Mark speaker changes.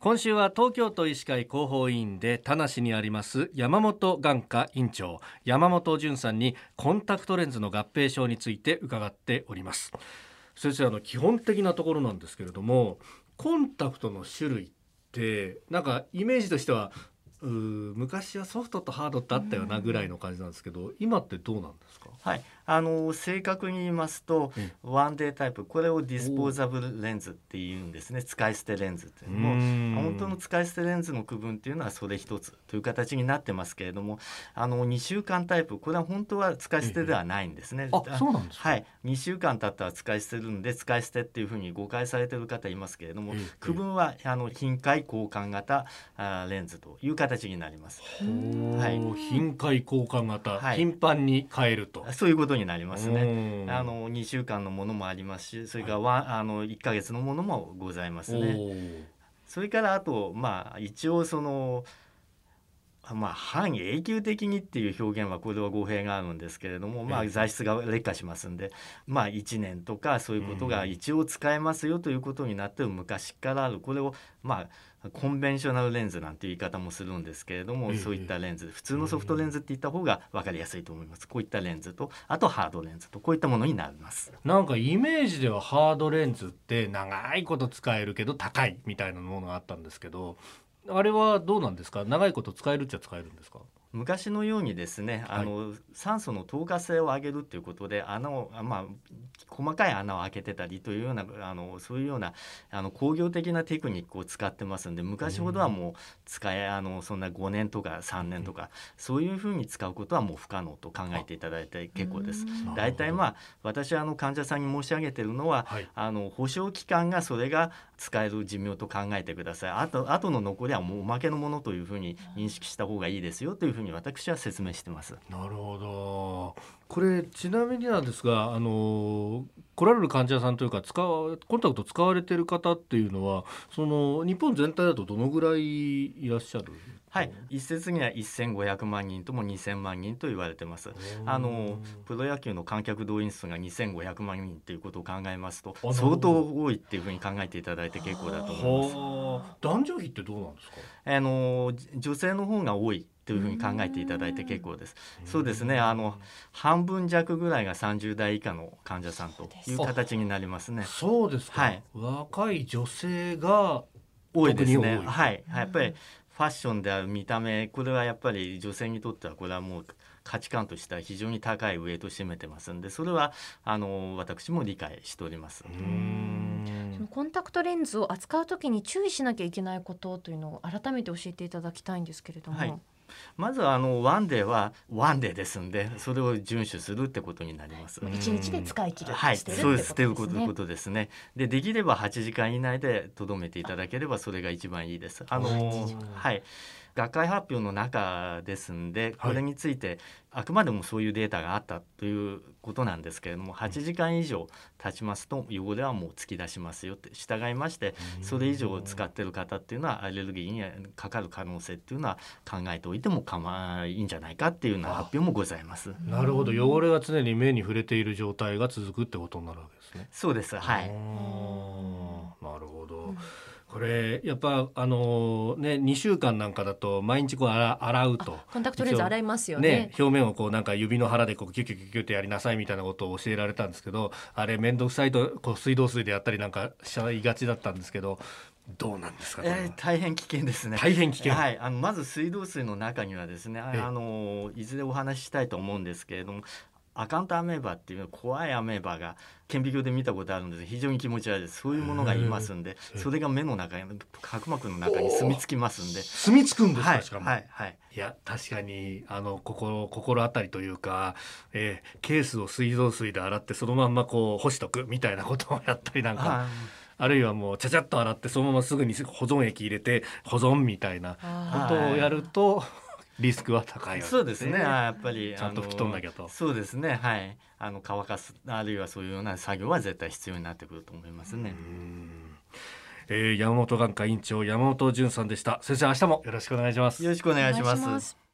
Speaker 1: 今週は東京都医師会広報委員で田無にあります山本眼科院長。山本淳さんにコンタクトレンズの合併症について伺っております。先生あの基本的なところなんですけれどもコンタクトの種類ってなんかイメージとしてはう昔はソフトとハードってあったよなぐらいの感じなんですけど、今ってどうなんですか？
Speaker 2: はい。あの正確に言いますと、うん、ワンデータイプこれをディスポーザブルレンズっていうんですね。使い捨てレンズっていうのも。本当の使い捨てレンズの区分っていうのはそれ一つという形になってますけれどもあの2週間タイプこれは本当は使い捨てではないんですね。
Speaker 1: あそうなんです
Speaker 2: はい。2週間経ったら使い捨てるんで使い捨てっていうふうに誤解されてる方いますけれども区分はあの頻回交換型あレンズという形になります。
Speaker 1: はい、頻回交換型、はい、頻繁に変えると。
Speaker 2: そういうことになりますね。あの2週間のものもありますしそれからはい、あの1か月のものもございますね。それからあとまあ一応そのまあ、半永久的にっていう表現はこれは語弊があるんですけれども、まあ、材質が劣化しますんで、まあ、1年とかそういうことが一応使えますよということになって昔からある。これをまあコンベンショナルレンズなんて言い方もするんですけれども、そういったレンズ普通のソフトレンズって言った方が分かりやすいと思います。こういったレンズとあとハードレンズとこういったものになります。
Speaker 1: なんかイメージではハードレンズって長いこと使えるけど高いみたいなものがあったんですけどあれはどうなんですか？長いこと使えるっちゃ使えるんですか？
Speaker 2: 昔のようにですね、あの、酸素の透過性を上げるということで穴を、まあ、細かい穴を開けてたりというようなあのそういうようなあの工業的なテクニックを使ってますんで昔ほどはもう使えあのそんな5年とか3年とか、そういうふうに使うことはもう不可能と考えていただいて結構です。大体まあ私はあの患者さんに申し上げてるのは、はい、あの保証期間がそれが使える寿命と考えてください。あと後の残りはもうおまけのものというふうに認識した方がいいですよというふうに私は説明してます。
Speaker 1: なるほど。これちなみになんですが、あの来られる患者さんというか使わコンタクト使われてる方っていうのはその日本全体だとどのぐらいいらっしゃる？
Speaker 2: はい。一説には1500万人とも2000万人と言われてます。あのプロ野球の観客動員数が2500万人ということを考えますと相当多いっていうふうに考えていただいて結構だと思います。
Speaker 1: 男女比ってどうなんですか？
Speaker 2: あの女性の方が多いというふうに考えていただいて結構です。そうですね。あの半分弱ぐらいが30代以下の患者さんという形になりますね。
Speaker 1: そうですはい。若い女性が
Speaker 2: 多いですね。はい。やっぱりファッションである見た目、これはやっぱり女性にとってはこれはもう価値観としては非常に高いウエイトを占めてますんで、それはあの私も理解しております。
Speaker 3: コンタクトレンズを扱うときに注意しなきゃいけないことというのを改めて教えていただきたいんですけれども。はい
Speaker 2: まずあのワンデーはワンデーですんでそれを遵守するってことになります。
Speaker 3: 一日で使い切る、
Speaker 2: はい、そうです。ということですね。でできれば8時間以内でとどめていただければそれが一番いいです。あのはい。学会発表の中ですんでこれについてあくまでもそういうデータがあったということなんですけれども8時間以上経ちますと汚れはもう突き出しますよって従いましてそれ以上使ってる方っていうのはアレルギーにかかる可能性っていうのは考えておいても構いいんじゃないかっていうような発表もございます。
Speaker 1: なるほど汚れが常に目に触れている状態が続くってことになるわけですね。
Speaker 2: そうですはい。
Speaker 1: これやっぱあのね2週間なんかだと毎日こう洗うと。
Speaker 3: コンタクトレンズ洗いますよね、ね、
Speaker 1: 表面をこうなんか指の腹でこうキュキュキュキュってやりなさいみたいなことを教えられたんですけどあれ面倒くさいとこう水道水でやったりなんかしちゃいがちだったんですけどどうなんですか、
Speaker 2: えー、大変危険ですね。
Speaker 1: 大変危険。
Speaker 2: はいあのまず水道水の中にはですねあのいずれお話ししたいと思うんですけれどもアカウントアメーバっていう怖いアメーバが顕微鏡で見たことあるんです。非常に気持ち悪いです。そういうものがいますんで。それが目の中に角膜の中に住み着きますんで。
Speaker 1: 住み着くんですか、はい、
Speaker 2: はいはい、
Speaker 1: いや確かにあの心心当たりというか、えー、ケースを水道水で洗ってそのまんまこう干しとくみたいなことをやったりなんか。あるいはもうちゃちゃっと洗ってそのまますぐに保存液入れて保存みたいなことをやると。リスクは高い、
Speaker 2: ね、そうですね。やっぱり
Speaker 1: ちゃんと吹き飛んなきゃと。
Speaker 2: そうですね。はい。あの乾かすあるいはそういうような作業は絶対必要になってくると思いますね。
Speaker 1: えー、山本眼科院長山本淳さんでした。先生明日もよろしくお願いします。
Speaker 2: よろしくお願いします